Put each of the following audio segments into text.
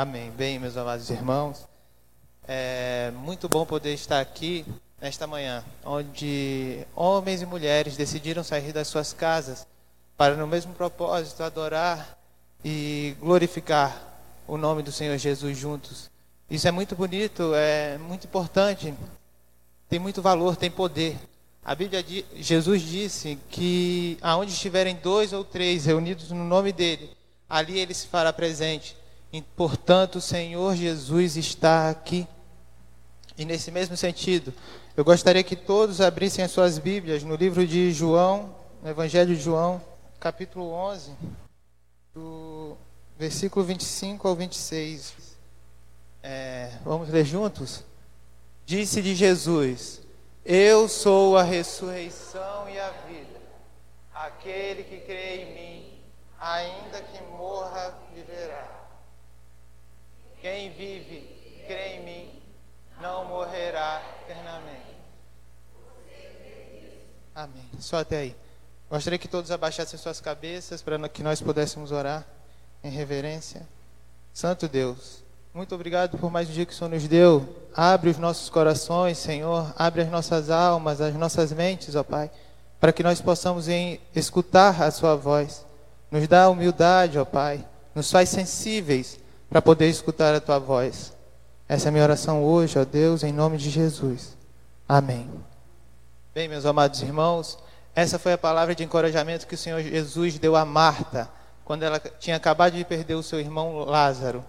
Amém. Bem, meus amados irmãos, é muito bom poder estar aqui nesta manhã, onde homens e mulheres decidiram sair das suas casas para, no mesmo propósito, adorar e glorificar o nome do Senhor Jesus juntos. Isso é muito bonito, é muito importante, tem muito valor, tem poder. A Bíblia, Jesus disse que aonde estiverem dois ou três reunidos no nome dele, ali ele se fará presente. Portanto, o Senhor Jesus está aqui. E nesse mesmo sentido, eu gostaria que todos abrissem as suas Bíblias no livro de João, no Evangelho de João, capítulo 11, do versículo 25 ao 26. É, vamos ler juntos? Disse de Jesus: Eu sou a ressurreição e a vida. Aquele que crê em mim, ainda que morra, viverá. Quem vive, crê em mim, não morrerá eternamente. Amém. Só até aí. Gostaria que todos abaixassem suas cabeças para que nós pudéssemos orar em reverência. Santo Deus, muito obrigado por mais um dia que o Senhor nos deu. Abre os nossos corações, Senhor. Abre as nossas almas, as nossas mentes, ó Pai, para que nós possamos em, escutar a Sua voz. Nos dá humildade, ó Pai. Nos faz sensíveis para poder escutar a tua voz. Essa é a minha oração hoje, ó Deus, em nome de Jesus. Amém. Bem, meus amados irmãos, essa foi a palavra de encorajamento que o Senhor Jesus deu a Marta, quando ela tinha acabado de perder o seu irmão Lázaro.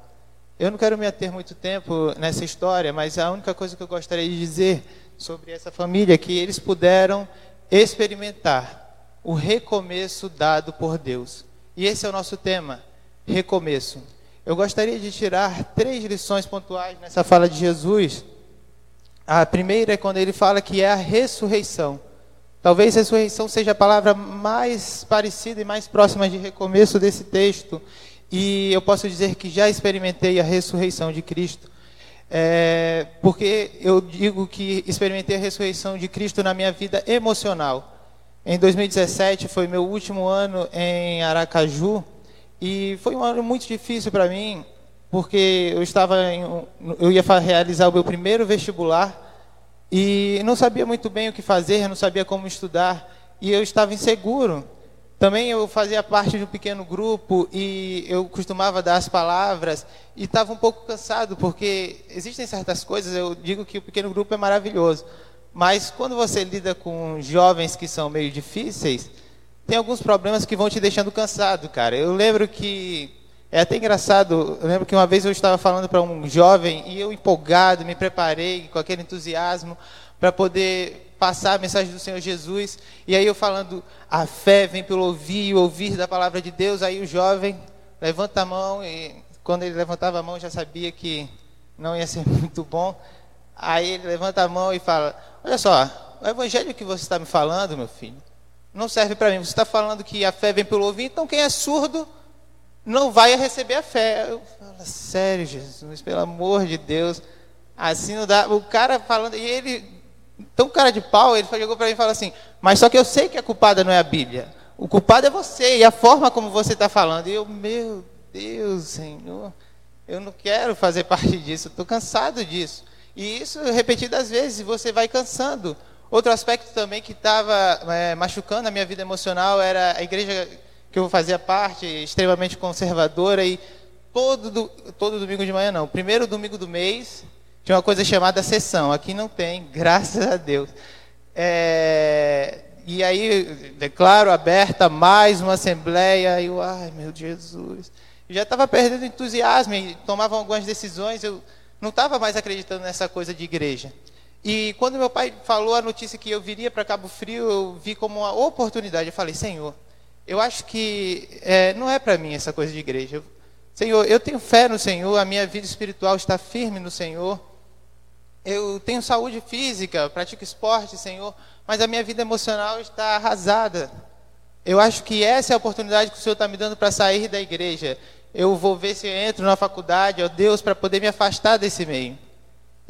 Eu não quero me ater muito tempo nessa história, mas a única coisa que eu gostaria de dizer sobre essa família é que eles puderam experimentar o recomeço dado por Deus. E esse é o nosso tema, recomeço. Eu gostaria de tirar três lições pontuais nessa fala de Jesus. A primeira é quando ele fala que é a ressurreição. Talvez ressurreição seja a palavra mais parecida e mais próxima de recomeço desse texto. E eu posso dizer que já experimentei a ressurreição de Cristo. É, porque eu digo que experimentei a ressurreição de Cristo na minha vida emocional. Em 2017 foi meu último ano em Aracaju e foi um ano muito difícil para mim, porque eu estava em, eu ia realizar o meu primeiro vestibular e não sabia muito bem o que fazer, não sabia como estudar e eu estava inseguro. Também eu fazia parte de um pequeno grupo e eu costumava dar as palavras e estava um pouco cansado porque existem certas coisas, eu digo que o pequeno grupo é maravilhoso, mas quando você lida com jovens que são meio difíceis, tem alguns problemas que vão te deixando cansado, cara. Eu lembro que é até engraçado. Eu lembro que uma vez eu estava falando para um jovem e eu empolgado, me preparei com aquele entusiasmo para poder passar a mensagem do Senhor Jesus. E aí eu falando, a fé vem pelo ouvir e ouvir da palavra de Deus. Aí o jovem levanta a mão e quando ele levantava a mão já sabia que não ia ser muito bom. Aí ele levanta a mão e fala: Olha só, o evangelho que você está me falando, meu filho, não serve para mim. Você está falando que a fé vem pelo ouvir, então quem é surdo não vai receber a fé. Eu falo, sério, Jesus, pelo amor de Deus. Assim não dá. O cara falando, e ele, tão cara de pau, ele chegou para mim e falou assim: Mas só que eu sei que a culpada não é a Bíblia. O culpado é você e a forma como você está falando. E eu, meu Deus, Senhor, eu não quero fazer parte disso, estou cansado disso. E isso repetidas vezes, você vai cansando. Outro aspecto também que estava é, machucando a minha vida emocional era a igreja que eu fazia parte, extremamente conservadora, e todo, todo domingo de manhã, não, primeiro domingo do mês, tinha uma coisa chamada sessão. Aqui não tem, graças a Deus. É, e aí, declaro aberta mais uma assembleia, e eu, ai meu Jesus. Eu já estava perdendo entusiasmo e tomava algumas decisões, eu não estava mais acreditando nessa coisa de igreja. E quando meu pai falou a notícia que eu viria para Cabo Frio, eu vi como uma oportunidade. Eu falei, Senhor, eu acho que é, não é para mim essa coisa de igreja. Senhor, eu tenho fé no Senhor, a minha vida espiritual está firme no Senhor. Eu tenho saúde física, pratico esporte, Senhor, mas a minha vida emocional está arrasada. Eu acho que essa é a oportunidade que o Senhor está me dando para sair da igreja. Eu vou ver se eu entro na faculdade, ó Deus, para poder me afastar desse meio.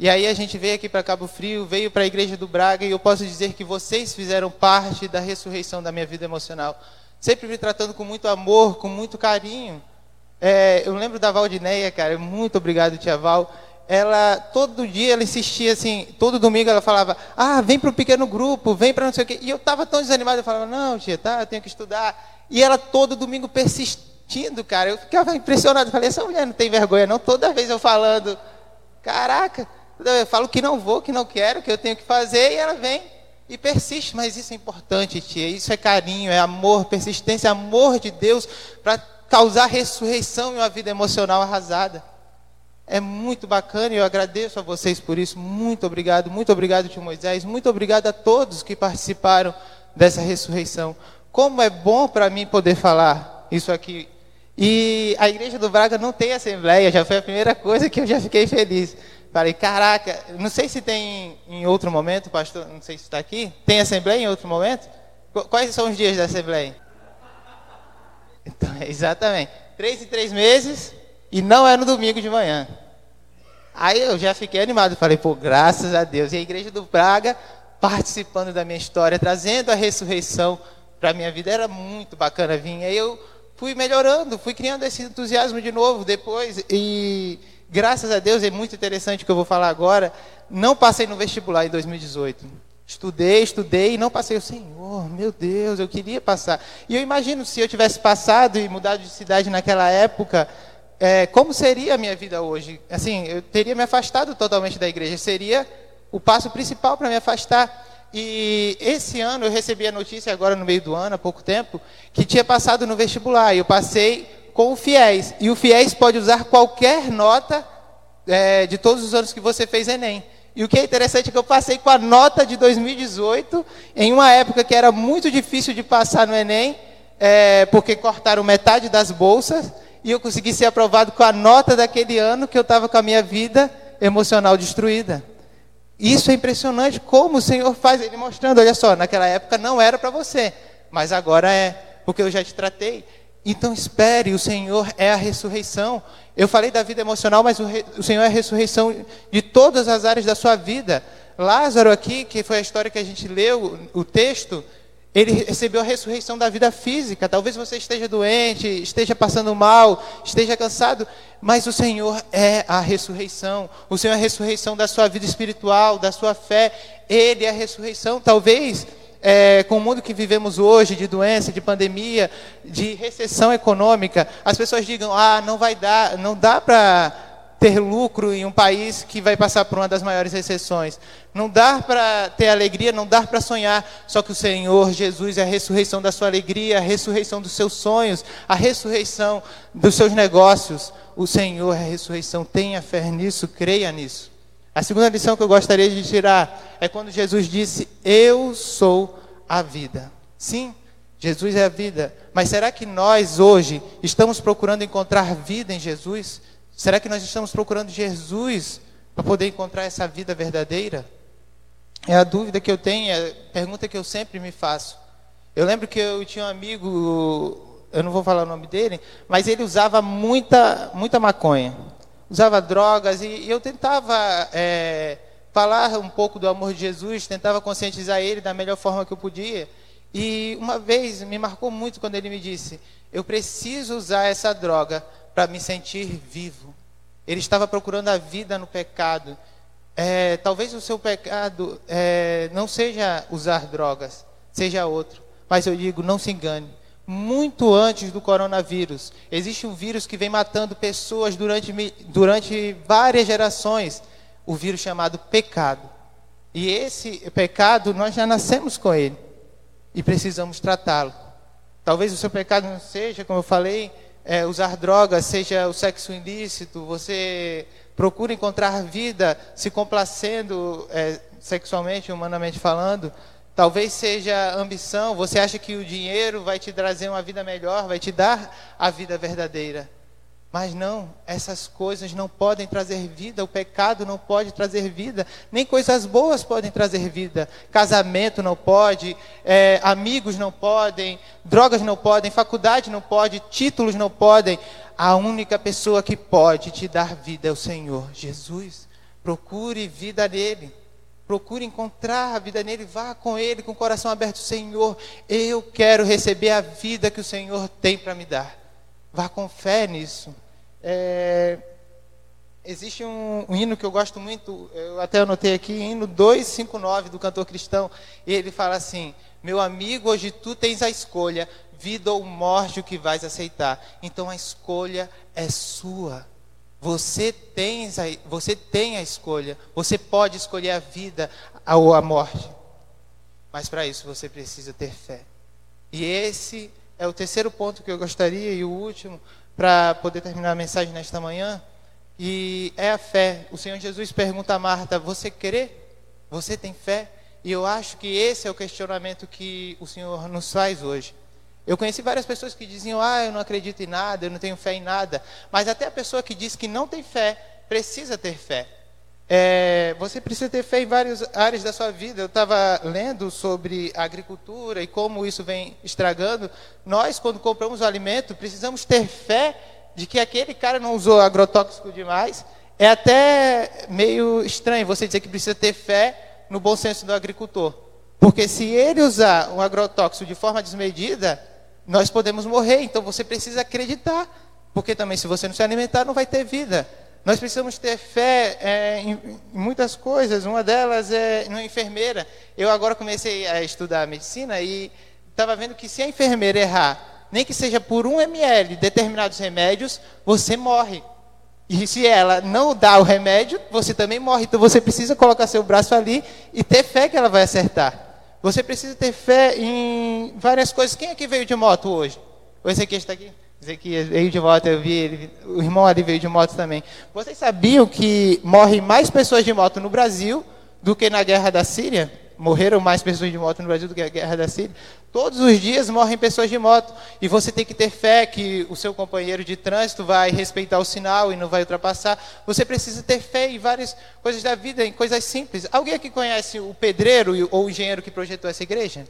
E aí a gente veio aqui para Cabo Frio, veio para a igreja do Braga e eu posso dizer que vocês fizeram parte da ressurreição da minha vida emocional. Sempre me tratando com muito amor, com muito carinho. É, eu lembro da Valdineia, cara, muito obrigado, tia Val. Ela, todo dia, ela insistia assim, todo domingo ela falava, ah, vem para o pequeno grupo, vem para não sei o quê. E eu estava tão desanimado, eu falava, não, tia, tá, eu tenho que estudar. E ela todo domingo persistindo, cara. Eu ficava impressionado, falei, essa mulher não tem vergonha, não? Toda vez eu falando, caraca, eu falo que não vou, que não quero, que eu tenho que fazer, e ela vem e persiste. Mas isso é importante, tia, isso é carinho, é amor, persistência, amor de Deus para causar ressurreição em uma vida emocional arrasada. É muito bacana e eu agradeço a vocês por isso. Muito obrigado, muito obrigado, tio Moisés. Muito obrigado a todos que participaram dessa ressurreição. Como é bom para mim poder falar isso aqui. E a igreja do Braga não tem assembleia, já foi a primeira coisa que eu já fiquei feliz. Falei, caraca, não sei se tem em outro momento, pastor, não sei se está aqui. Tem assembleia em outro momento? Quais são os dias da assembleia? Então, exatamente. Três em três meses e não é no domingo de manhã. Aí eu já fiquei animado, falei, pô, graças a Deus. E a igreja do Praga participando da minha história, trazendo a ressurreição para a minha vida, era muito bacana vir. Aí eu fui melhorando, fui criando esse entusiasmo de novo depois. E graças a Deus, é muito interessante o que eu vou falar agora. Não passei no vestibular em 2018. Estudei, estudei e não passei. O Senhor, meu Deus, eu queria passar. E eu imagino se eu tivesse passado e mudado de cidade naquela época, é, como seria a minha vida hoje? Assim, eu teria me afastado totalmente da igreja. Seria o passo principal para me afastar. E esse ano eu recebi a notícia, agora no meio do ano, há pouco tempo, que tinha passado no vestibular. E eu passei com o FIES. E o FIES pode usar qualquer nota é, de todos os anos que você fez Enem. E o que é interessante é que eu passei com a nota de 2018, em uma época que era muito difícil de passar no Enem, é, porque cortaram metade das bolsas, e eu consegui ser aprovado com a nota daquele ano que eu estava com a minha vida emocional destruída. Isso é impressionante como o Senhor faz, ele mostrando, olha só, naquela época não era para você, mas agora é, porque eu já te tratei. Então espere, o Senhor é a ressurreição. Eu falei da vida emocional, mas o, re, o, Senhor é a ressurreição de todas as áreas da sua vida. Lázaro aqui, que foi a história que a gente leu, o texto, ele recebeu a ressurreição da vida física. Talvez você esteja doente, esteja passando mal, esteja cansado, mas o Senhor é a ressurreição. O Senhor é a ressurreição da sua vida espiritual, da sua fé. Ele é a ressurreição. Talvez é, com o mundo que vivemos hoje, de doença, de pandemia, de recessão econômica, as pessoas digam: ah, não vai dar, não dá para ter lucro em um país que vai passar por uma das maiores recessões. Não dá para ter alegria, não dá para sonhar. Só que o Senhor Jesus é a ressurreição da sua alegria, a ressurreição dos seus sonhos, a ressurreição dos seus negócios. O Senhor é a ressurreição. Tenha fé nisso, creia nisso. A segunda lição que eu gostaria de tirar é quando Jesus disse: Eu sou a vida. Sim, Jesus é a vida. Mas será que nós hoje estamos procurando encontrar vida em Jesus? Será que nós estamos procurando Jesus para poder encontrar essa vida verdadeira? É a dúvida que eu tenho, é a pergunta que eu sempre me faço. Eu lembro que eu tinha um amigo, eu não vou falar o nome dele, mas ele usava muita, muita maconha usava drogas, e, eu tentava é, falar um pouco do amor de Jesus, tentava conscientizar ele da melhor forma que eu podia. E uma vez me marcou muito quando ele me disse: Eu preciso usar essa droga para me sentir vivo. Ele estava procurando a vida no pecado. É, talvez o seu pecado é, não seja usar drogas, seja outro. Mas eu digo: não se engane muito antes do coronavírus. Existe um vírus que vem matando pessoas durante, durante várias gerações. O vírus chamado pecado. E esse pecado, nós já nascemos com ele. E precisamos tratá-lo. Talvez o seu pecado não seja, como eu falei, é, usar drogas, seja o sexo ilícito, você procura encontrar vida se complacendo é, sexualmente, humanamente falando, Talvez seja ambição, você acha que o dinheiro vai te trazer uma vida melhor, vai te dar a vida verdadeira. Mas não, essas coisas não podem trazer vida, o pecado não pode trazer vida, nem coisas boas podem trazer vida. Casamento não pode, é, amigos não podem, drogas não podem, faculdade não pode, títulos não podem. A única pessoa que pode te dar vida é o Senhor Jesus. Procure vida nele. Procure encontrar a vida nele, vá com ele com o coração aberto, Senhor, eu quero receber a vida que o Senhor tem para me dar. Vá com fé nisso. É, existe um, um, hino que eu gosto muito, eu até anotei aqui, hino 259 do cantor cristão, e ele fala assim: Meu amigo, hoje tu tens a escolha, vida ou morte o que vais aceitar. Então a escolha é sua. Você tem, a, você tem a escolha. Você pode escolher a vida ou a morte. Mas para isso você precisa ter fé. E esse é o terceiro ponto que eu gostaria e o último para poder terminar a mensagem nesta manhã. E é a fé. O Senhor Jesus pergunta a Marta: Você crê? Você tem fé? E eu acho que esse é o questionamento que o Senhor nos faz hoje. Eu conheci várias pessoas que diziam: Ah, eu não acredito em nada, eu não tenho fé em nada. Mas até a pessoa que diz que não tem fé precisa ter fé. É, você precisa ter fé em várias áreas da sua vida. Eu estava lendo sobre agricultura e como isso vem estragando. Nós, quando compramos o alimento, precisamos ter fé de que aquele cara não usou agrotóxico demais. É até meio estranho você dizer que precisa ter fé no bom senso do agricultor. Porque se ele usar um agrotóxico de forma desmedida, nós podemos morrer. Então você precisa acreditar. Porque também, se você não se alimentar, não vai ter vida. Nós precisamos ter fé é, em, muitas coisas. Uma delas é uma enfermeira. Eu agora comecei a estudar medicina e estava vendo que se a enfermeira errar, nem que seja por um ml de determinados remédios, você morre. E se ela não dá o remédio, você também morre. Então você precisa colocar seu braço ali e ter fé que ela vai acertar. Você precisa ter fé em várias coisas. Quem aqui veio de moto hoje? O Ezequiel está aqui? Ezequiel veio de moto, eu vi ele. O irmão ali veio de moto também. Vocês sabiam que morrem mais pessoas de moto no Brasil do que na guerra da Síria? Morreram mais pessoas de moto no Brasil do que a guerra da Síria. Todos os dias morrem pessoas de moto. E você tem que ter fé que o seu companheiro de trânsito vai respeitar o sinal e não vai ultrapassar. Você precisa ter fé em várias coisas da vida, em coisas simples. Alguém aqui conhece o pedreiro ou o engenheiro que projetou essa igreja?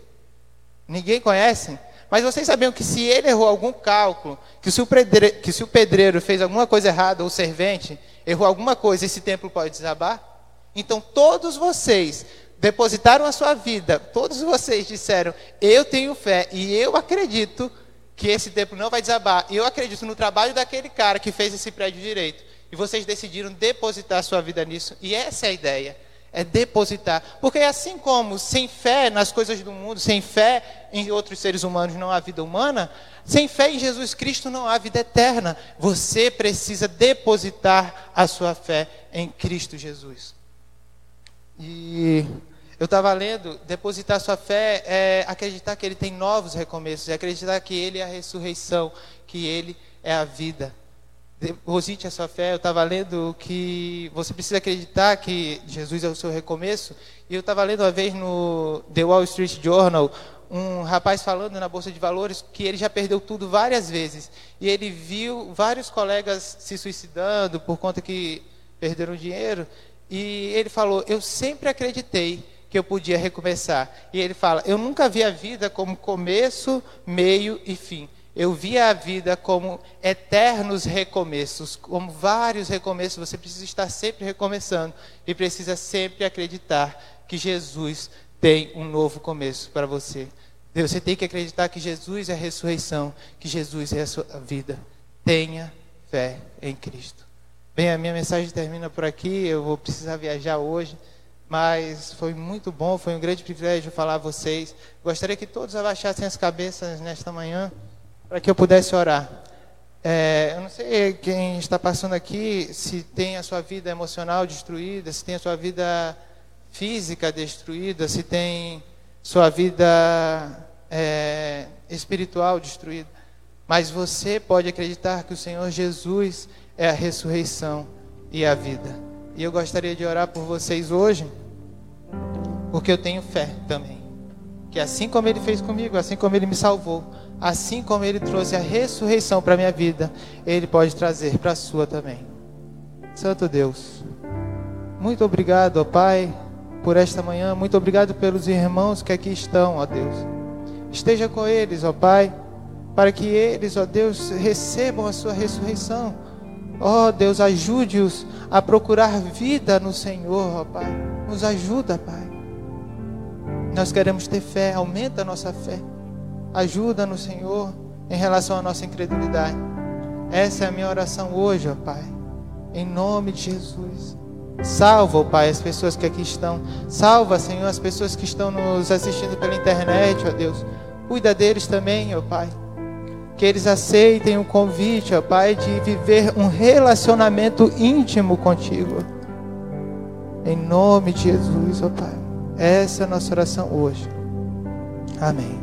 Ninguém conhece? Mas vocês sabiam que se ele errou algum cálculo, que se o pedreiro, que se o pedreiro fez alguma coisa errada, ou o servente errou alguma coisa, esse templo pode desabar? Então todos vocês depositaram a sua vida, todos vocês disseram: Eu tenho fé e eu acredito que esse templo não vai desabar. Eu acredito no trabalho daquele cara que fez esse prédio direito. E vocês decidiram depositar a sua vida nisso. E essa é a ideia. É depositar. Porque assim como sem fé nas coisas do mundo, sem fé em outros seres humanos não há vida humana, sem fé em Jesus Cristo não há vida eterna. Você precisa depositar a sua fé em Cristo Jesus. E eu estava lendo, depositar sua fé é acreditar que Ele tem novos recomeços, é acreditar que Ele é a ressurreição, que Ele é a vida. Deposite a sua fé. Eu estava lendo que você precisa acreditar que Jesus é o seu recomeço. E eu estava lendo uma vez no The Wall Street Journal um rapaz falando na bolsa de valores que ele já perdeu tudo várias vezes e ele viu vários colegas se suicidando por conta que perderam dinheiro e ele falou: eu sempre acreditei que eu podia recomeçar. E ele fala: Eu nunca vi a vida como começo, meio e fim. Eu via a vida como eternos recomeços, como vários recomeços. Você precisa estar sempre recomeçando e precisa sempre acreditar que Jesus tem um novo começo para você. Você tem que acreditar que Jesus é a ressurreição, que Jesus é a sua vida. Tenha fé em Cristo. Bem, a minha mensagem termina por aqui. Eu vou precisar viajar hoje mas foi muito bom, foi um grande privilégio falar a vocês. Gostaria que todos abaixassem as cabeças nesta manhã, para que eu pudesse orar. É, eu não sei quem está passando aqui, se tem a sua vida emocional destruída, se tem a sua vida física destruída, se tem sua vida é, espiritual destruída. Mas você pode acreditar que o Senhor Jesus é a ressurreição e a vida. E eu gostaria de orar por vocês hoje. Porque eu tenho fé também. Que assim como ele fez comigo, assim como ele me salvou, assim como ele trouxe a ressurreição para minha vida, ele pode trazer para a sua também. Santo Deus, muito obrigado, ó Pai, por esta manhã. Muito obrigado pelos irmãos que aqui estão, ó Deus. Esteja com eles, ó Pai, para que eles, ó Deus, recebam a sua ressurreição. Ó Deus, ajude-os a procurar vida no Senhor, ó Pai. Nos ajuda, Pai. Nós queremos ter fé, aumenta a nossa fé. Ajuda no Senhor em relação à nossa incredulidade. Essa é a minha oração hoje, ó Pai. Em nome de Jesus. Salva, ó Pai, as pessoas que aqui estão. Salva, Senhor, as pessoas que estão nos assistindo pela internet, ó Deus. Cuida deles também, ó Pai. Que eles aceitem o convite, ó Pai, de viver um relacionamento íntimo contigo. Em nome de Jesus, ó Pai. Essa é a nossa oração hoje. Amém.